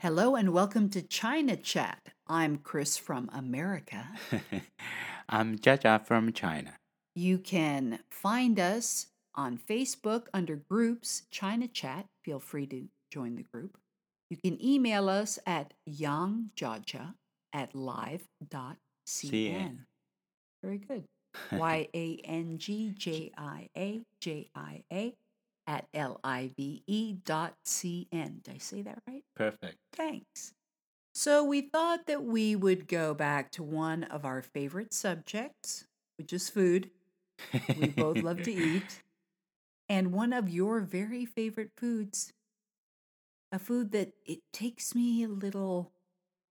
Hello and welcome to China Chat. I'm Chris from America. I'm Jiajia from China. You can find us on Facebook under groups China Chat. Feel free to join the group. You can email us at yangjiajia at live.cn. CN. Very good. Y A N G J I A J I A at L I V E dot C N. Did I say that right? Perfect. Thanks. So we thought that we would go back to one of our favorite subjects, which is food. We both love to eat. And one of your very favorite foods, a food that it takes me a little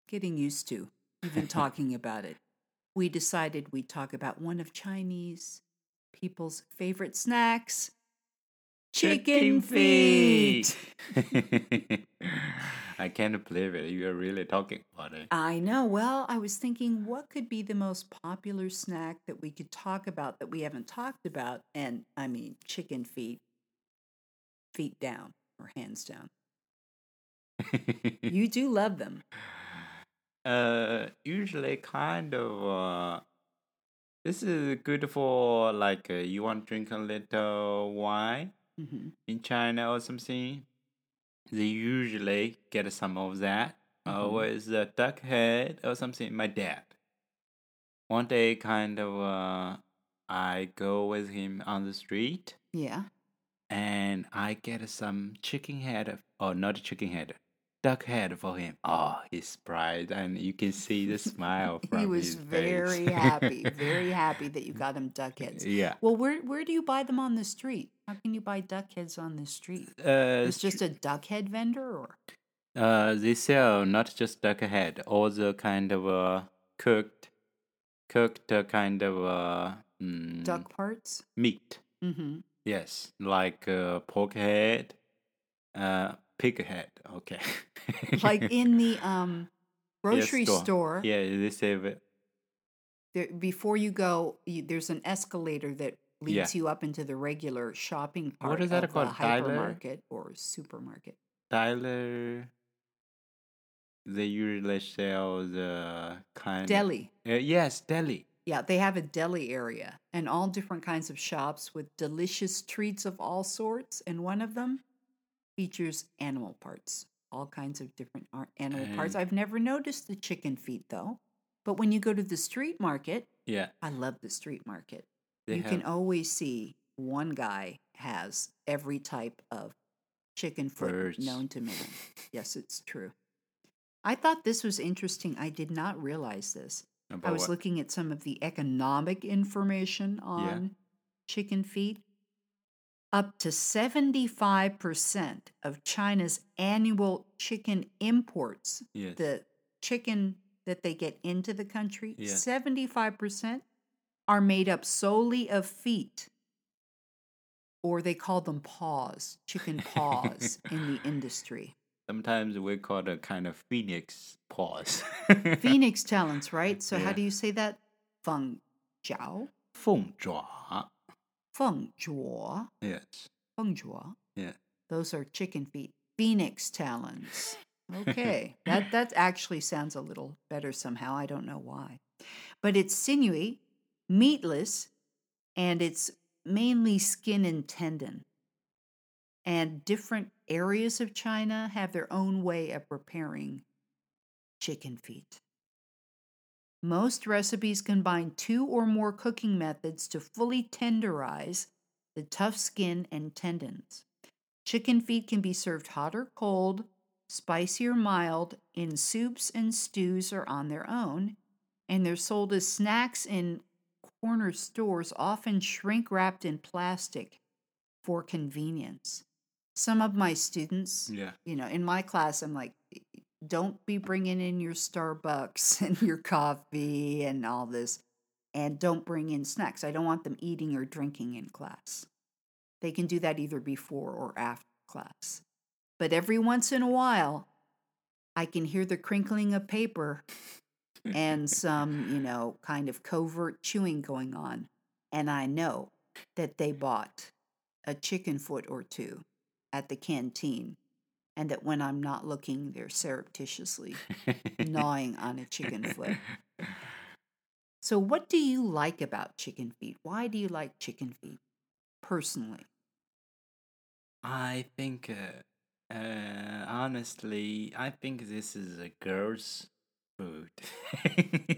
getting used to, even talking about it. We decided we'd talk about one of Chinese people's favorite snacks chicken feet. I can't believe it. You are really talking about it. I know. Well, I was thinking what could be the most popular snack that we could talk about that we haven't talked about? And I mean, chicken feet, feet down or hands down. You do love them. uh, usually kind of. Uh, this is good for like uh, you want to drink a little wine hmm in China or something. They usually get some of that. Mhm. with a duck head or something. My dad. One day, kind of, uh, I go with him on the street Yeah. and I get some chicken head, or not chicken head, duck head for him. Oh, he's surprised, and you can see the smile from He was very happy, very happy that you got him duck heads. yeah. Well, where where do you buy them on the street? How can you buy duck heads on the street? Uh, It's just a duck head vendor, or uh, they sell not just duck head, all the kind of uh, cooked, cooked uh, kind of uh, mm, duck parts. meat. Mm-hmm. Yes, like uh, pork head, uh, pig head. Okay. Like in the um grocery store. Yeah, they save it. there, before you go, you, there's an escalator that Yeah. leads you up into the regular shopping part What is that of called? a Tyler? hypermarket or supermarket. Tyler. They usually sell the kind. Deli. Uh, yes, deli. Yeah, they have a deli area and all different kinds of shops with delicious treats of all sorts. And one of them features animal parts, all kinds of different animal parts. I've never noticed the chicken feet though. But when you go to the street market, Yeah, I love the street market. They you have. can always see one guy has every type of chicken foot Birds. known to man. Yes, it's true. I thought this was interesting. I did not realize this. I was what? looking at some of the economic information on chicken feet. Up to 75% of China's annual chicken imports, Yes. the chicken that they get into the country, Yeah. 75% are made up solely of feet. Or they call them paws, chicken paws in the industry. Sometimes we call it kind of phoenix paws. Phoenix talents, right? So how do you say that? Feng jiao, 凤爪. feng zhuo, Yes. feng zhuo. Yeah. Those are chicken feet. Phoenix talons. Okay. that that actually sounds a little better somehow. I don't know why. But it's sinewy, meatless, and it's mainly skin and tendon. And different areas of China have their own way of preparing chicken feet. Most recipes combine two or more cooking methods to fully tenderize the tough skin and tendons. Chicken feet can be served hot or cold, spicy or mild, in soups and stews or on their own, and they're sold as snacks in corner stores, often shrink wrapped in plastic for convenience. Some of my students, Yeah. you know, in my class, I'm like, don't be bringing in your Starbucks and your coffee and all this, and don't bring in snacks. I don't want them eating or drinking in class. They can do that either before or after class. But every once in a while, I can hear the crinkling of paper and some, you know, kind of covert chewing going on. And I know that they bought a chicken foot or two at the canteen and that when I'm not looking, they're surreptitiously gnawing on a chicken foot. So, what do you like about chicken feet? Why do you like chicken feet personally? I think, uh, uh, honestly, I think this is a girl's food.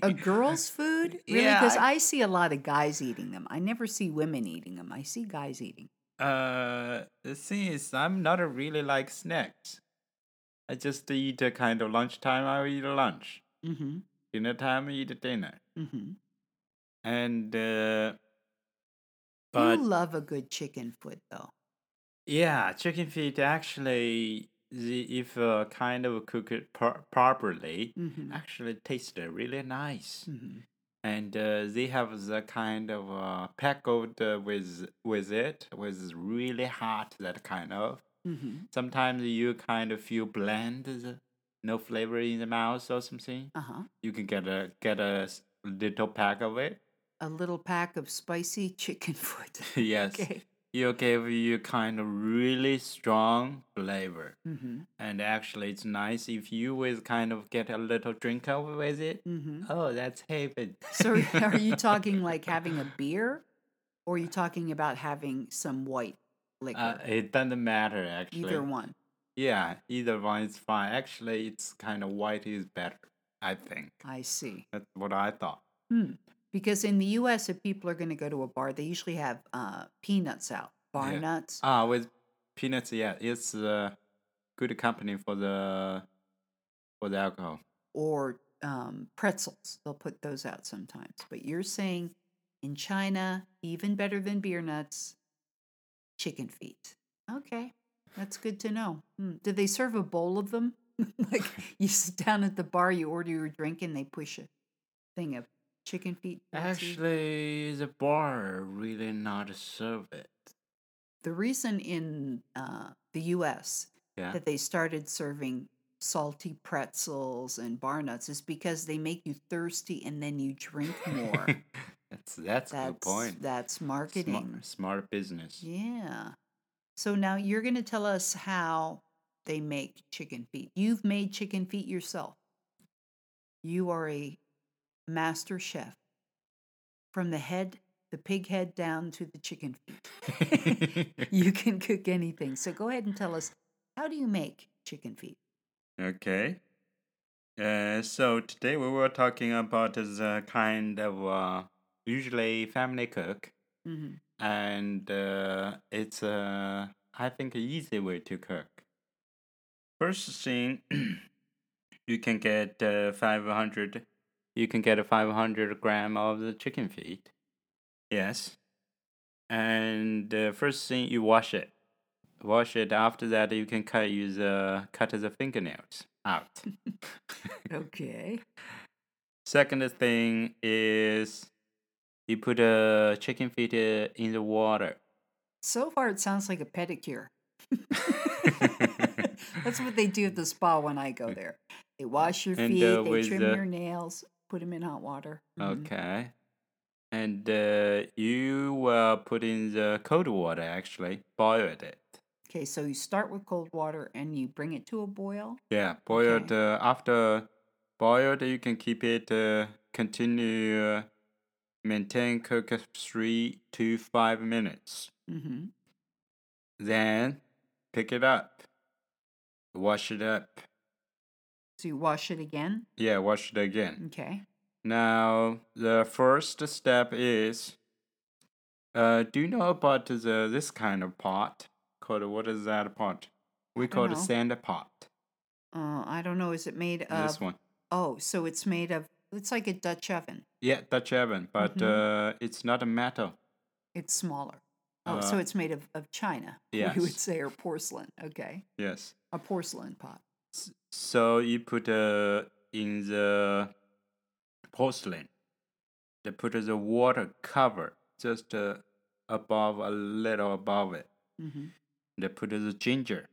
A girl's food? Really? Yeah, Because I- I see a lot of guys eating them. I never see women eating them. I see guys eating. Uh, the thing is, I'm not a really like snacks. I just eat a kind of lunchtime. I eat a lunch. Mm-hmm. Dinner time, I eat a dinner. Mm-hmm. And uh, but you love a good chicken foot, though. yeah, chicken feet actually, if uh, kind of cook it pro- properly, Mm-hmm. actually taste really nice. Mm-hmm. and uh, they have the kind of uh, pickled uh, with with it was really hot that kind of Mm-hmm. sometimes you kind of feel bland no flavor in the mouth or something Uh-huh. you can get a get a little pack of it A little pack of spicy chicken foot. yes Okay. It'll give you kind of really strong flavor Mm-hmm. and actually it's nice if you with kind of get a little drink over with it Mm-hmm. oh that's heaven So are you talking like having a beer? Or are you talking about having some white liquor? uh, it doesn't matter actually Either one. Yeah, either one is fine. Actually, it's kind of white is better. I think I see. that's what I thought. Hmm. Because in the U.S., if people are going to go to a bar, they usually have uh, peanuts out, bar Yeah. nuts. Ah, with peanuts, yeah, it's a good company for the for the alcohol. or um, pretzels. They'll put those out sometimes. But you're saying in China, even better than beer nuts, chicken feet. Okay, that's good to know. Hmm. Do they serve a bowl of them? like you sit down at the bar, you order your drink, and they push a thing of chicken feet. Actually, the bar really not serve it. the reason in uh, the U.S. Yeah. that they started serving salty pretzels and bar nuts is because they make you thirsty and then you drink more. that's that's, a that's good point. that's marketing. Smart, smart business. Yeah. So now you're going to tell us how they make chicken feet. You've made chicken feet yourself. You are a master chef. From the head, the pig head down to the chicken feet. you can cook anything. So go ahead and tell us how do you make chicken feet? Okay. Uh, so today we were talking about the kind of uh, usually family cook, hmm and uh, it's uh, I think an easy way to cook. First thing, you can get uh, five hundred. You can get a five hundred gram of the chicken feet. Yes. And uh, first thing you wash it. Wash it. After that, you can cut. Use uh, cut the fingernails out. Okay. Second thing is you put a chicken feet uh, in the water. So far, it sounds like a pedicure. That's what they do at the spa when I go there. They wash your And, feet, uh, they trim the- your nails, put them in hot water. Mhm. Okay. And uh, you uh, put in the cold water actually, boiled it. Okay, so you start with cold water and you bring it to a boil. Yeah, boiled. Okay. Uh, after boiled, you can keep it. Uh, continue uh, maintain cook three to five minutes. Mm-hmm. Then pick it up, wash it up. So you wash it again. Yeah, wash it again. Okay. Now the first step is. Uh, do you know about the this kind of pot called what is that pot? We call it know. sand pot. Uh, I don't know. Is it made of? this one. Oh, so it's made of. It's like a Dutch oven. Yeah, Dutch oven, but Mhm. uh, it's not a metal. It's smaller. Oh, so Uh, it's made of, of china. We yes. would say or porcelain. Okay, Yes. a porcelain pot. So you put uh, in the porcelain. They put the water cover just uh, above a little above it. Mm-hmm. They put the ginger.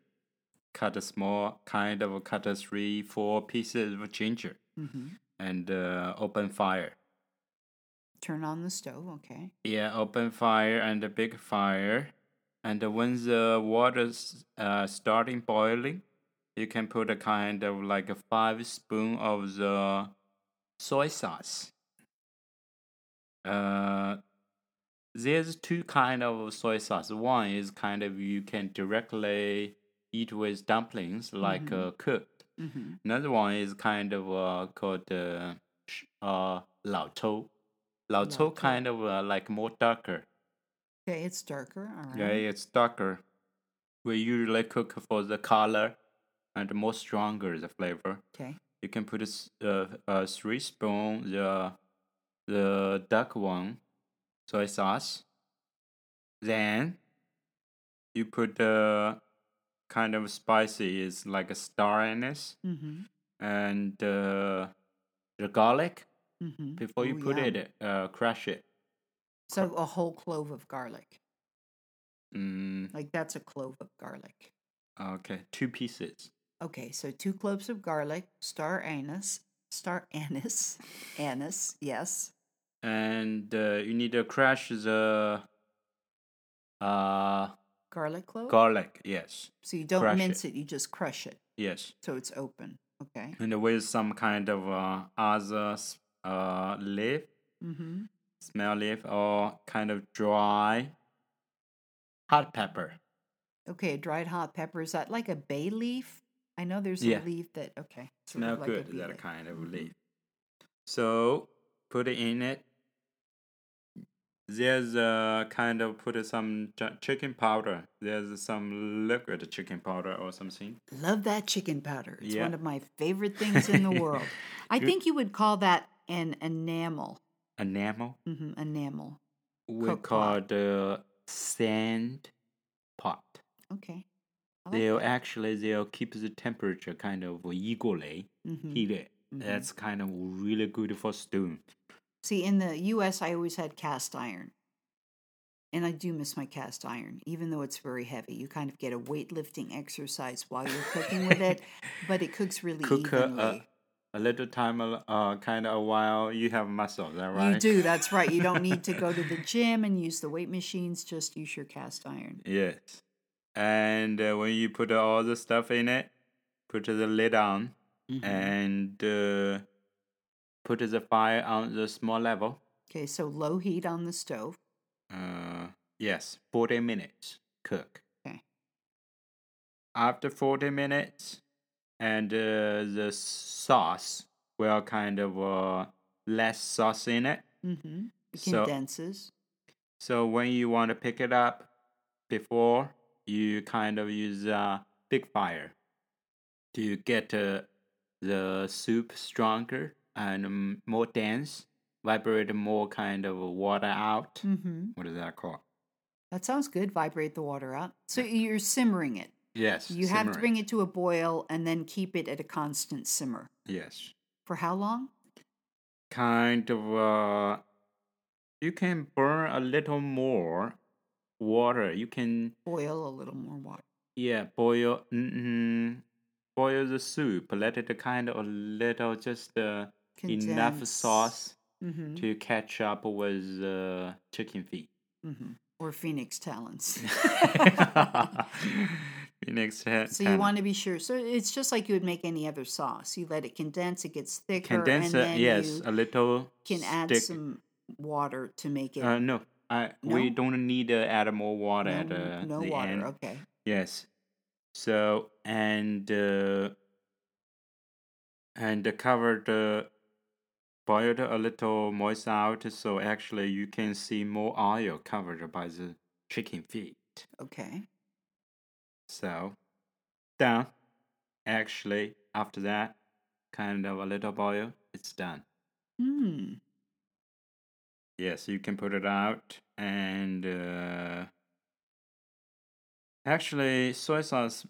Cut a small kind of cut a three four pieces of ginger Mm-hmm. and uh, open fire. Turn on the stove. Okay. Yeah, open fire and a big fire. And when the water's uh, starting boiling, you can put a kind of like a five spoon of the soy sauce. Uh, there's two kind of soy sauce. One is kind of you can directly eat with dumplings, like Mhm. uh, cooked. hmm Another one is kind of uh, called uh, uh, lao chou. Lao chou. kind of uh, like more darker. Okay, it's darker. All right. Yeah, it's darker. We usually cook for the color and more stronger the flavor. Okay. You can put a, uh, a three spoon the the dark one soy sauce. Then you put the kind of spicy is like a star anise Mm-hmm. and uh, the garlic Mm-hmm. before you Ooh, put yum. it uh, crush it. So a whole clove of garlic. Mm, Like that's a clove of garlic. okay, two pieces. Okay, so two cloves of garlic, star anise, star anise, anise, yes. and uh, you need to crush the uh Garlic clove. garlic yes so you don't crush mince it. you just crush it. yes So it's open. Okay. and with some kind of uh, other uh leaf Mm-hmm. smell leaf or kind of dry hot pepper Okay, dried hot pepper. Is that like a bay leaf? I know there's Yeah. a leaf that okay. sort smell like good that kind of Mhm. leaf so put it in it there's a kind of put some chicken powder there's some liquid chicken powder or something Love that chicken powder. It's Yeah. one of my favorite things in the world. I think you would call that an enamel. enamel hmm Enamel. we Cook call pot. the sand pot. Okay. Like They'll that. actually they'll keep the temperature kind of equally Mhm, heated. mhm. That's kind of really good for stew. See, in the U.S., I always had cast iron. And I do miss my cast iron, even though it's very heavy. You kind of get a weightlifting exercise while you're cooking with it, but it cooks really Cook evenly. a, a little time, uh, kind of a while. You have muscle, is that right? You do, that's right. You don't need to go to the gym and use the weight machines, just use your cast iron. Yes. And uh, when you put all the stuff in it, put the lid on Mhm. and uh, put the fire on the small level. Okay, so low heat on the stove. Uh, yes, 40 minutes cook. Okay. After 40 minutes, and uh, the sauce will kind of uh, less sauce in it. Mm-hmm. It So- condenses. So when you want to pick it up before, you kind of use a big fire to get uh, the soup stronger and um, more dense, vibrate more kind of water out. Mm-hmm. What is that called? That sounds good. Vibrate the water out. So you're simmering it. Yes. You have to bring it to a boil and then keep it at a constant simmer. Yes. For how long? Kind of, uh, you can burn a little more water. You can, Boil a little more water. yeah, boil, mm, boil the soup. Let it kind of a little, just uh, enough sauce Mm-hmm. to catch up with uh, chicken feet. Mm-hmm. Or phoenix talons. Phoenix head. so you want to be sure. So it's just like you would make any other sauce. You let it condense, it gets thicker, condense and it, then yes, you a little. can add stick. some water to make it Uh, no, I we don't need to add more water no, at uh, no the water. end. Okay. Yes. So and uh, and cover the boiled a little moist out, so actually you can see more oil covered by the chicken feet. Okay. So done. Actually, after that, kind of a little boil, it's done. Hmm. Yes, you can put it out and uh, actually soy sauce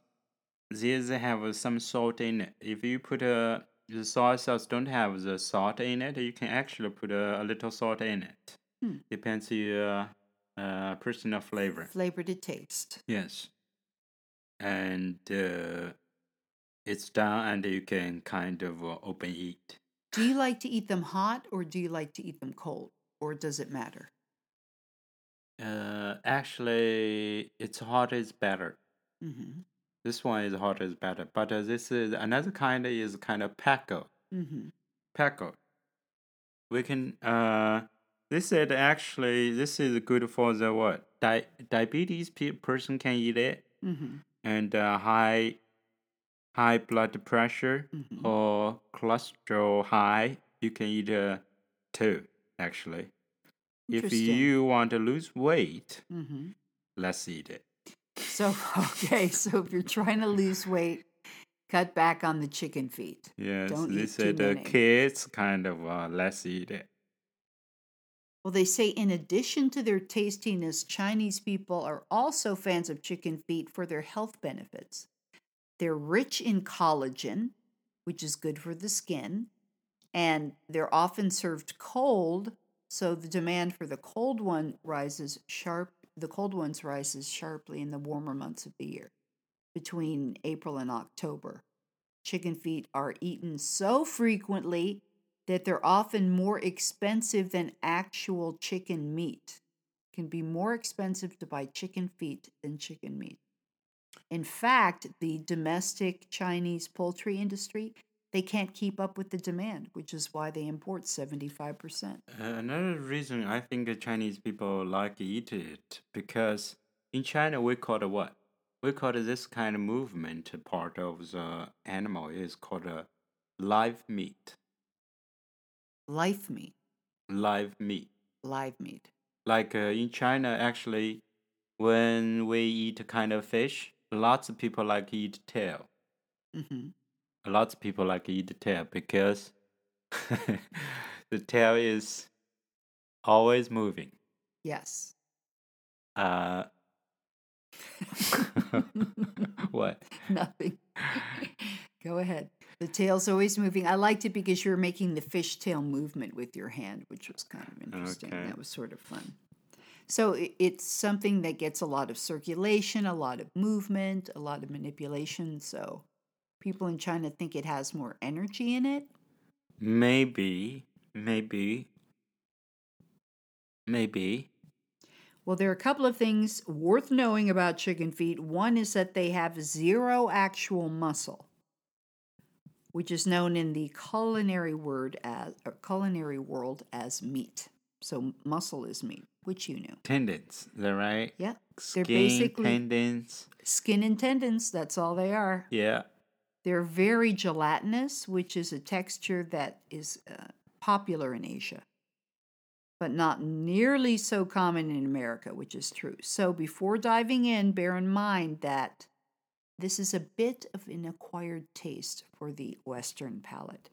these have some salt in it. If you put a the soy sauce don't have the salt in it, you can actually put a, a little salt in it. Hmm. Depends your uh, personal flavor. Flavor to taste. Yes. And uh, it's done and you can kind of uh, open eat. Do you like to eat them hot or do you like to eat them cold? Or does it matter? Uh, actually, it's hot is better. Mm-hmm. This one is hotter is better. But uh, this is another kind is kind of peckle. Mm-hmm. Peckle. We can uh this is actually this is good for the what? Di- diabetes pe- person can eat it Mm-hmm. and uh, high high blood pressure Mhm. or cholesterol high you can eat uh, too actually. If you want to lose weight, Mm-hmm. let's eat it. So okay, so if you're trying to lose weight, cut back on the chicken feet. Yes, Don't eat this too the many. kids kind of uh, let's eat it. Well, they say in addition to their tastiness, Chinese people are also fans of chicken feet for their health benefits. They're rich in collagen, which is good for the skin, and they're often served cold, so the demand for the cold one rises sharp. The cold ones rises sharply in the warmer months of the year, between April and October. Chicken feet are eaten so frequently that they're often more expensive than actual chicken meat. Can be more expensive to buy chicken feet than chicken meat. In fact, the domestic Chinese poultry industry, they can't keep up with the demand, which is why they import 75%. Uh, Another reason I think the Chinese people like eat it because in China we call it what? We call it this kind of movement part of the animal is called a live meat. Life meat, Live meat. live meat. Like uh, in China, actually, when we eat kind of fish, lots of people like eat tail. Hmm Lots of people like to eat the tail because the tail is always moving. Yes. Uh, what? Nothing. Go ahead. The tail's always moving. I liked it because you were making the fishtail movement with your hand, which was kind of interesting. Okay. That was sort of fun. So it's something that gets a lot of circulation, a lot of movement, a lot of manipulation. So people in China think it has more energy in it. Maybe, maybe, maybe. Well, there are a couple of things worth knowing about chicken feet. One is that they have zero actual muscle, which is known in the culinary word as uh, culinary world as meat. So muscle is meat, which you knew. Tendons, is that right? Yeah, They're Skin, basically- tendons. skin and tendons. That's all they are. Yeah. They're very gelatinous, which is a texture that is uh, popular in Asia, but not nearly so common in America, which is true. So before diving in, bear in mind that this is a bit of an acquired taste for the Western palate.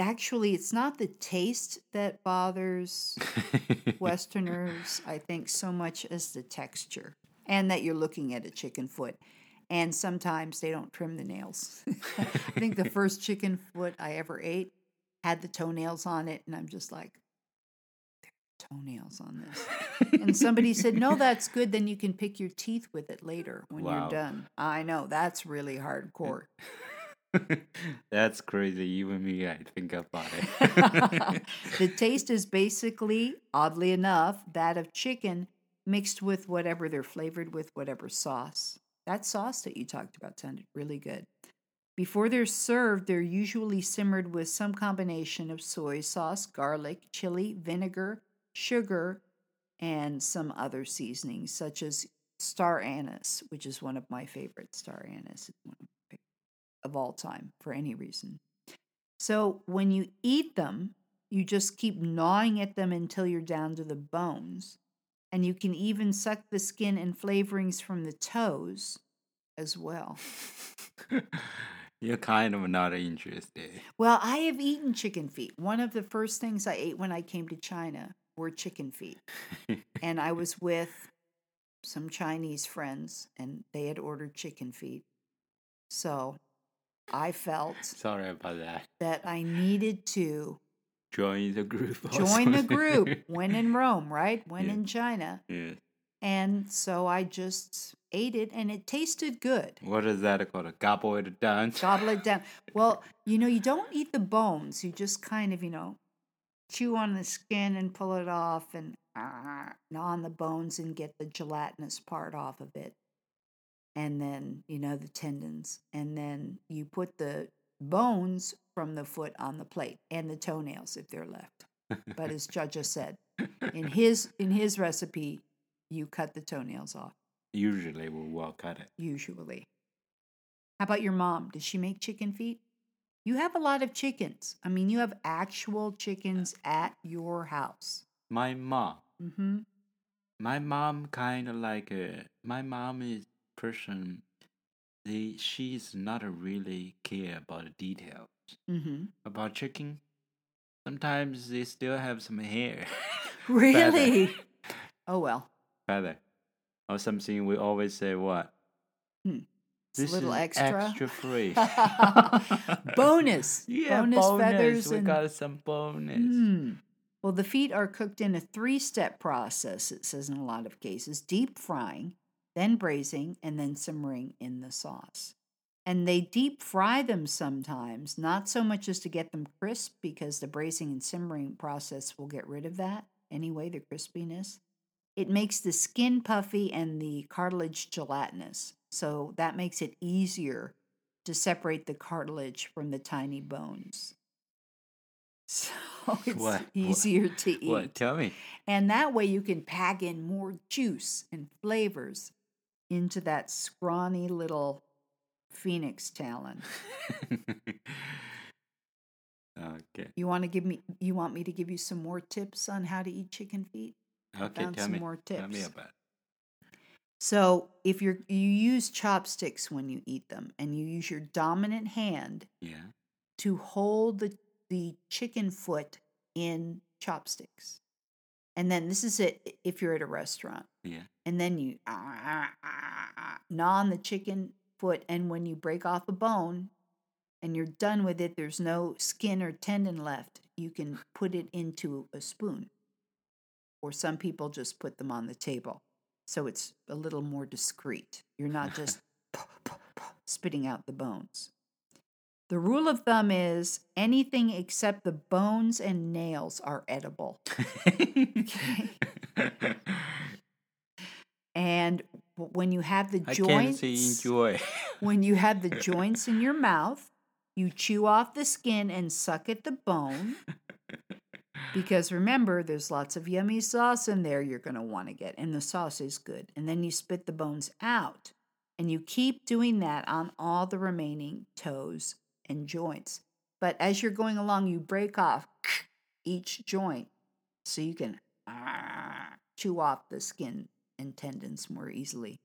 Actually, it's not the taste that bothers Westerners, I think, so much as the texture and that you're looking at a chicken foot. And sometimes they don't trim the nails. I think the first chicken foot I ever ate had the toenails on it, and I'm just like, there are toenails on this. And somebody said, No, that's good. Then you can pick your teeth with it later when Wow. you're done. I know, that's really hardcore. That's crazy. Even me, I think about it. the taste is basically, oddly enough, that of chicken mixed with whatever they're flavored with, whatever sauce. That sauce that you talked about sounded really good. Before they're served, they're usually simmered with some combination of soy sauce, garlic, chili, vinegar, sugar, and some other seasonings, such as star anise, which is one of my favorites. Star anise is one of, of all time for any reason. So when you eat them, you just keep gnawing at them until you're down to the bones. And you can even suck the skin and flavorings from the toes as well. You're kind of not interested. Well, I have eaten chicken feet. One of the first things I ate when I came to China were chicken feet. and I was with some Chinese friends, and they had ordered chicken feet. So I felt Sorry about that. that I needed to Join the group. join the group when in Rome, right? When Yeah. in China. yes. And so I just ate it, and it tasted good. What is that called? A gobble it down. Gobble it down. Well, you know, you don't eat the bones. You just kind of, you know, chew on the skin and pull it off and ah, gnaw on the bones and get the gelatinous part off of it. and then, you know, the tendons, and then you put the bones from the foot on the plate and the toenails if they're left. But as Jiajia said, in his in his recipe, you cut the toenails off Usually we will cut it. usually. How about your mom? Does she make chicken feet? You have a lot of chickens. I mean, you have actual chickens at your house. My mom. Mm-hmm. My mom kind of like uh, my mom is person. They she's not a really care about the details Mm-hmm. about chicken. Sometimes they still have some hair. Really? Oh well. Feather. Or something we always say what? Hmm. A little is extra. extra free. bonus. Yeah, bonus, bonus. feathers we and got some bonus. Hmm. Well, the feet are cooked in a three-step process. It says in a lot of cases: deep frying, then braising, and then simmering in the sauce. And they deep fry them sometimes, not so much as to get them crisp, because the braising and simmering process will get rid of that anyway, the crispiness. It makes the skin puffy and the cartilage gelatinous. So that makes it easier to separate the cartilage from the tiny bones. So it's What? What? easier to eat. What? Tell me. And that way you can pack in more juice and flavors into that scrawny little phoenix talon. okay. You want to give me you want me to give you some more tips on how to eat chicken feet? Okay. Tell me. more Tell me about. it. So, if you're you use chopsticks when you eat them and you use your dominant hand Yeah. to hold the the chicken foot in chopsticks. And then this is it if you're at a restaurant. Yeah. and then you ah, ah, ah, gnaw on the chicken foot and when you break off a bone and you're done with it there's no skin or tendon left you can put it into a spoon. Or some people just put them on the table so it's a little more discreet. You're not just spitting out the bones. The rule of thumb is anything except the bones and nails are edible and when you have the I can't joints enjoy. when you have the joints in your mouth, you chew off the skin and suck at the bone. Because remember, there's lots of yummy sauce in there you're going to want to get, and the sauce is good. And then you spit the bones out, and you keep doing that on all the remaining toes and joints. But as you're going along, you break off each joint so you can ah, chew off the skin and tendons more easily.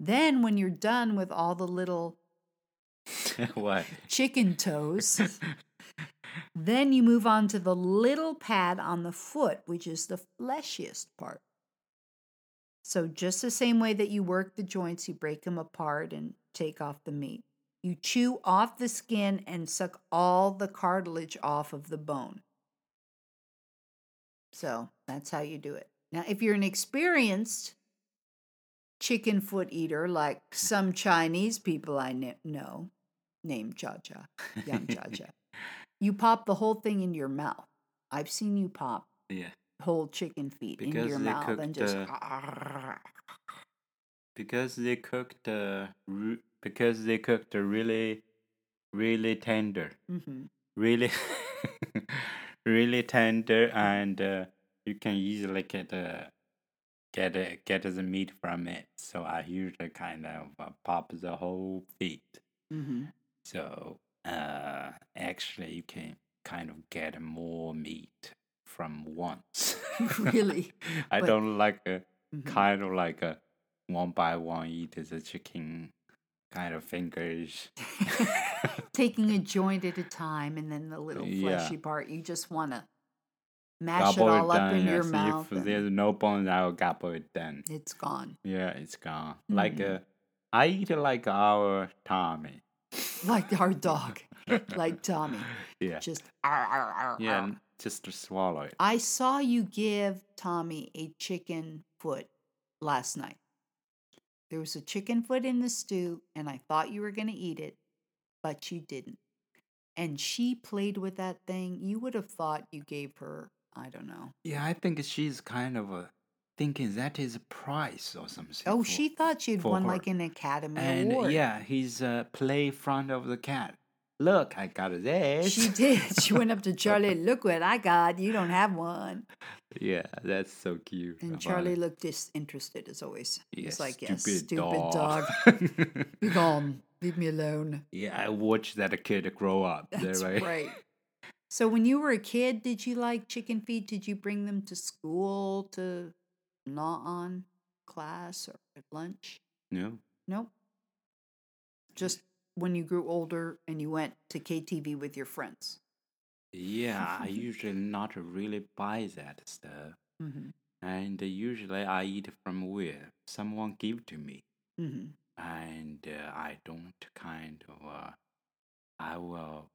Then, when you're done with all the little what? chicken toes, then you move on to the little pad on the foot, which is the fleshiest part. So, just the same way that you work the joints, you break them apart and take off the meat. You chew off the skin and suck all the cartilage off of the bone. So, that's how you do it. Now, if you're an experienced chicken foot eater, like some Chinese people I know, named Jiajia, Yang Jiajia, you pop the whole thing into your mouth. I've seen you pop Yeah. whole chicken feet into Because your mouth cook and just. the- Because they cooked the ru- because they cook the really really tender. Mhm. Really really tender and uh, you can easily get uh, get uh, get the meat from it. So I usually kind of uh, pop the whole feet. Mhm. So uh, actually, you can kind of get more meat from once. Really? I But- don't like a Mhm. kind of like a one by one eat the chicken kind of fingers. Taking a joint at a time and then the little Yeah. fleshy part, you just want to mash Gobble it all up down, in your mouth. If there's no bones, I'll gobble it down. it's gone. Yeah, it's gone. Like Mhm. uh, I eat like our Tommy. Like our dog, like Tommy. Yeah, Just. "Arr, arr, arr, yeah, arr." just to swallow it. I saw you give Tommy a chicken foot last night. There was a chicken foot in the stew, and I thought you were going to eat it, but you didn't. And she played with that thing. You would have thought you gave her, I don't know. Yeah, I think she's kind of a thinking that is a prize or something. Oh, for- she thought she'd won her. like an Academy and Award. yeah, he's uh, play front of the cat. Look, I got this. She did. She went up to Charlie. Look what I got. You don't have one. Yeah, that's so cute. And Charlie it. looked disinterested as always. Yeah, He's like, stupid, yes, stupid dog. Be gone. Leave me alone. yeah, I watched that kid grow up. That's right. right. So when you were a kid, did you like chicken feet? Did you bring them to school to gnaw on class or at lunch? No. Nope. Just when you grew older and you went to KTV with your friends. Yeah, I usually not really buy that stuff. Mm-hmm. And usually I eat from where someone give to me. Mm-hmm. And uh, I don't kind of, uh, I will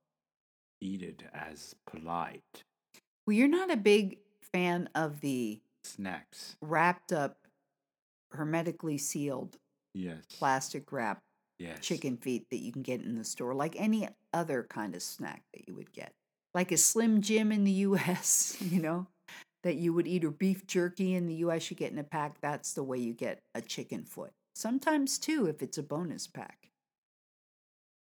eat it as polite Well, you're not a big fan of the snacks. wrapped up, hermetically sealed Yes. plastic wrap yes. chicken feet that you can get in the store, like any other kind of snack that you would get, like a Slim Jim in the U.S. You know, that you would eat, or beef jerky in the U.S. You get in a pack. That's the way you get a chicken foot. Sometimes two, if it's a bonus pack.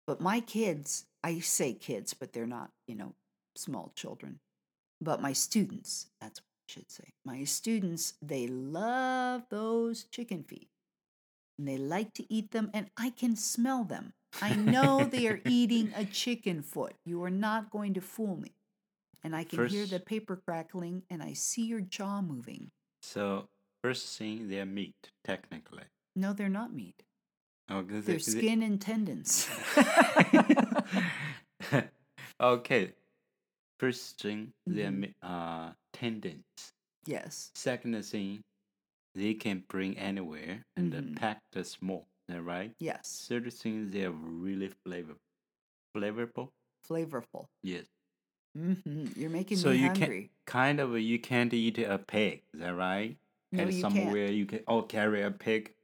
But my kids, I say kids, but they're not, you know, small children. But my students, that's what I should say. My students, they love those chicken feet and they like to eat them, and I can smell them. I know they are eating a chicken foot. You are not going to fool me. And I can hear the paper crackling, and I see your jaw moving. So, first thing, they're meat, technically. No, they're not meat. Oh, 'cause They're they- they- skin and tendons. okay. First thing, Mhm. mi- uh, tendons. yes. Second thing, they can bring anywhere and Mhm. uh, packed small. Is that right? Yes. Third thing, they're really flavorful. Flavorful? Flavorful. Yes. hmm You're making So me you hungry. can kind of you can't eat a pig. Is that right? No, and you can't. somewhere you can oh carry a pig,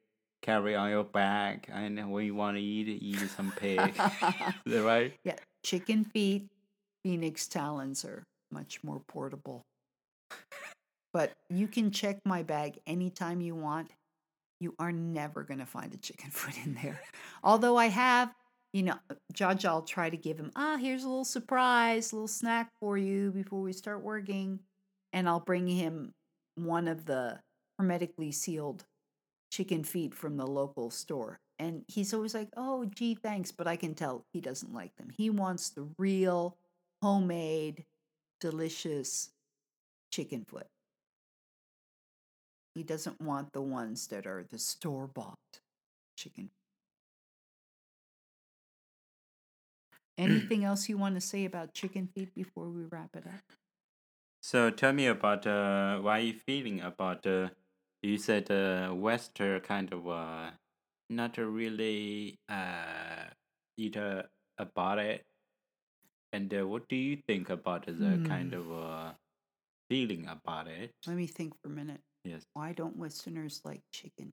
carry on your back, and when you want to eat, eat some pig. Is that right? Yeah, chicken feet, phoenix talons are much more portable. But you can check my bag anytime you want. You are never going to find a chicken foot in there. Although I have, you know, Judge, I'll try to give him, ah, here's a little surprise, a little snack for you before we start working. And I'll bring him one of the hermetically sealed chicken feet from the local store. And he's always like, oh, gee, thanks. But I can tell he doesn't like them. He wants the real, homemade, delicious chicken foot. He doesn't want the ones that are the store bought chicken. Anything else you want to say about chicken feet before we wrap it up? So tell me about uh, why you feeling about uh, you said uh, Western kind of uh, not really uh, eat uh, about it, and uh, what do you think about the kind Hmm. of uh, feeling about it? Let me think for a minute. Yes. Why don't Westerners like chicken?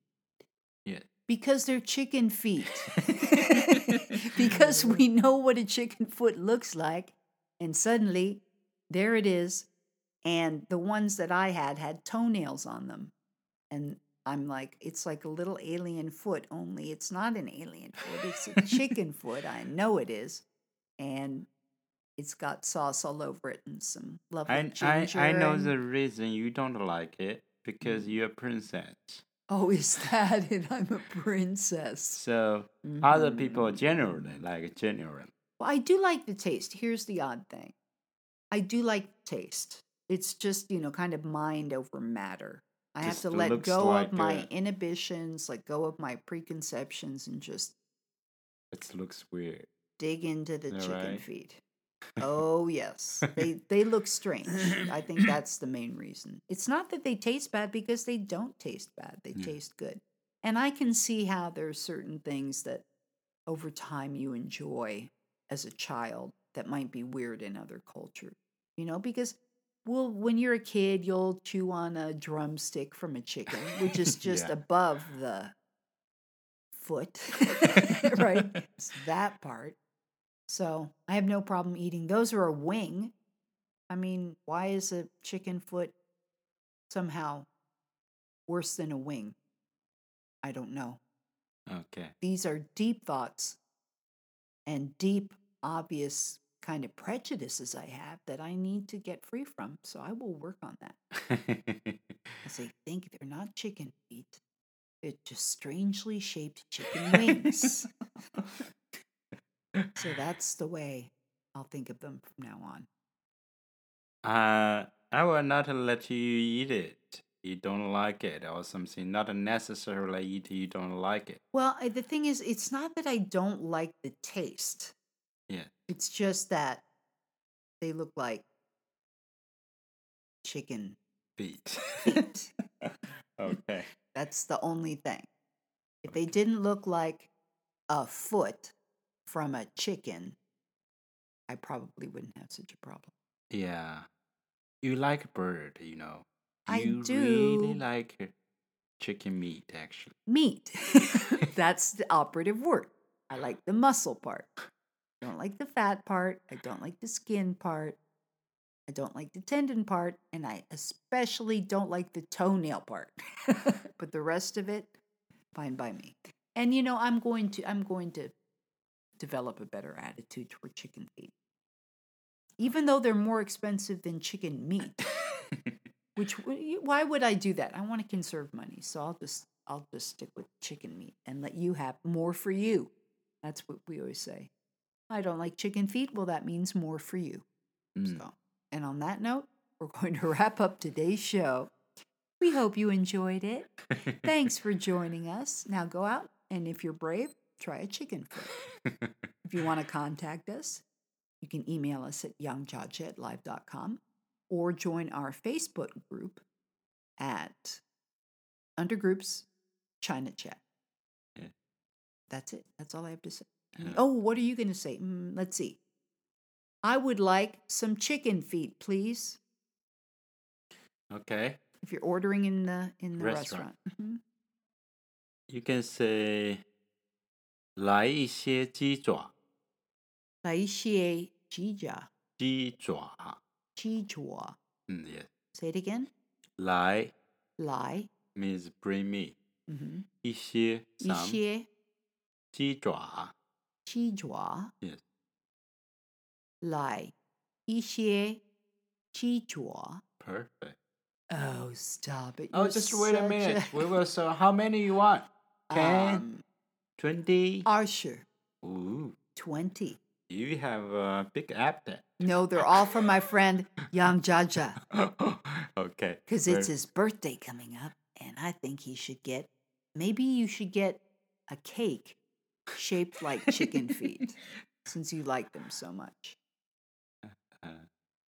Yes. Because they're chicken feet. because we know what a chicken foot looks like. And suddenly, there it is. And the ones that I had had toenails on them. And I'm like, it's like a little alien foot, only it's not an alien foot. It's a chicken foot. I know it is. And it's got sauce all over it and some lovely I, I ginger. I know and- the reason you don't like it because you're a princess. Oh, is that it? I'm a princess. So other Mhm. people generally like generally. Well, I do like the taste. Here's the odd thing I do like the taste. It's just, you know, kind of mind over matter. I have to let go like, of my uh, inhibitions, let go of my preconceptions, and just It looks weird. dig into the chicken right. feet. Oh, yes. They, they look strange. I think that's the main reason. It's not that they taste bad because they don't taste bad, they Yeah. taste good. And I can see how there are certain things that over time you enjoy as a child that might be weird in other cultures, you know, because well, when you're a kid, you'll chew on a drumstick from a chicken, which is just Yeah. above the foot, right? It's that part. So I have no problem eating. Those are a wing. I mean, why is a chicken foot somehow worse than a wing? I don't know. Okay. These are deep thoughts and deep, obvious kind of prejudices I have that I need to get free from. So I will work on that. As I think they're not chicken feet, they're just strangely shaped chicken wings. so that's the way I'll think of them from now on. uh, I will not let you eat it. You don't like it or something. Not necessarily eat. You don't like it. Well, the thing is, it's not that I don't like the taste. Yeah. It's just that they look like chicken Feet. feet. okay. That's the only thing. If they didn't look like a foot from a chicken, I probably wouldn't have such a problem. Yeah. You like bird, you know. I you do. really like chicken meat, actually. Meat. That's the operative word. I like the muscle part. I don't like the fat part. I don't like the skin part. I don't like the tendon part. And I especially don't like the toenail part. but the rest of it, fine by me. And you know, I'm going to I'm going to develop a better attitude toward chicken feet. Even though they're more expensive than chicken meat. Which why would I do that? I want to conserve money, so I'll just I'll just stick with chicken meat and let you have more for you. That's what we always say. I don't like chicken feet. Well, that means more for you. Mm. So, and on that note, we're going to wrap up today's show. We hope you enjoyed it. Thanks for joining us. Now go out and if you're brave, try a chicken foot. If you want to contact us, you can email us at yangjiajia at live.com or join our Facebook group at Undergroups China Chat. Yeah. That's it. That's all I have to say. Yeah. Oh, what are you going to say? Mm, let's see. I would like some chicken feet, please. okay. If you're ordering in the in the Restaurant. restaurant. Mhm. You can say 来一些鸡爪，来一些鸡爪，鸡爪。鸡爪。 Mm, yes. Say it again. 来来， means bring me. 嗯哼，一些一 some 些鸡爪。 Chichua. Yes. Like Perfect. Oh, stop it. oh, You're just wait a minute. A... we will so how many you want? 10, um, 20? Archer. Ooh. 20. You have a big appetite. No, they're all from my friend Yang Jiajia. okay. Because it's his birthday coming up, and I think he should get, maybe you should get a cake shaped like chicken feet, since you like them so much. uh,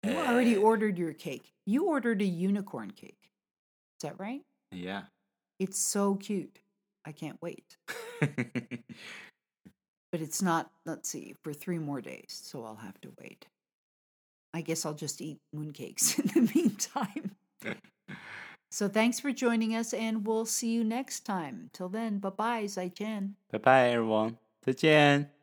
You already eh, ordered your cake. You ordered a unicorn cake. Is that right? Yeah. It's so cute. I can't wait. But it's not, let's see, for three more days, so I'll have to wait. I guess I'll just eat mooncakes in the meantime. So thanks for joining us, and we'll see you next time. Till then, bye bye, Zai Chen. bye bye, everyone. 再见。